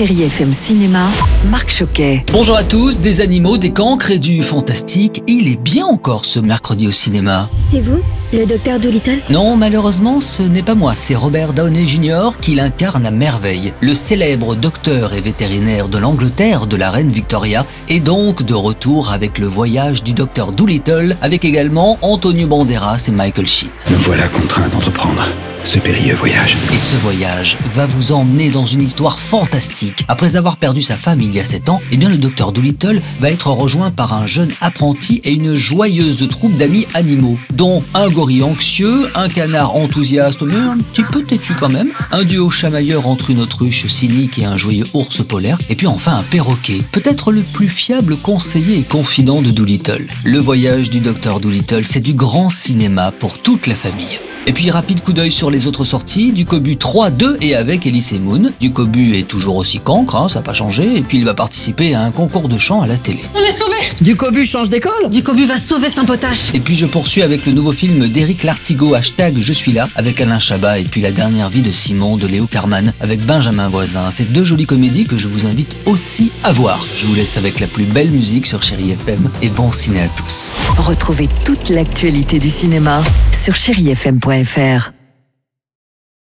Chérie FM Cinéma, Marc Choquet. Bonjour à tous, des animaux, des cancres et du fantastique. Il est bien encore ce mercredi au cinéma. C'est vous, le docteur Doolittle Non, malheureusement, ce n'est pas moi, c'est Robert Downey Jr. qui l'incarne à merveille. Le célèbre docteur et vétérinaire de l'Angleterre de la reine Victoria est donc de retour avec le voyage du docteur Doolittle, avec également Antonio Banderas et Michael Sheen. Nous voilà contraints d'entreprendre périlleux voyage. Et ce voyage va vous emmener dans une histoire fantastique. Après avoir perdu sa femme il y a 7 ans, eh bien le docteur Doolittle va être rejoint par un jeune apprenti et une joyeuse troupe d'amis animaux, dont un gorille anxieux, un canard enthousiaste mais un petit peu têtu quand même, un duo chamailleur entre une autruche cynique et un joyeux ours polaire, et puis enfin un perroquet, peut-être le plus fiable conseiller et confident de Doolittle. Le voyage du docteur Doolittle, c'est du grand cinéma pour toute la famille. Et puis rapide coup d'œil sur les autres sorties, du Cobu 3, 2 et avec Elise Moon. Du Cobu est toujours aussi cancre, hein, ça n'a pas changé, et puis il va participer à un concours de chant à la télé. On est Du Cobu change d'école Ducobu va sauver Saint-Potache Et puis je poursuis avec le nouveau film d'Éric Lartigot, hashtag Je suis là, avec Alain Chabat, et puis La dernière vie de Simon de Léo Carman avec Benjamin Voisin. C'est deux jolies comédies que je vous invite aussi à voir. Je vous laisse avec la plus belle musique sur Chéri FM, et bon ciné à tous. Retrouvez toute l'actualité du cinéma sur chérifm.fr.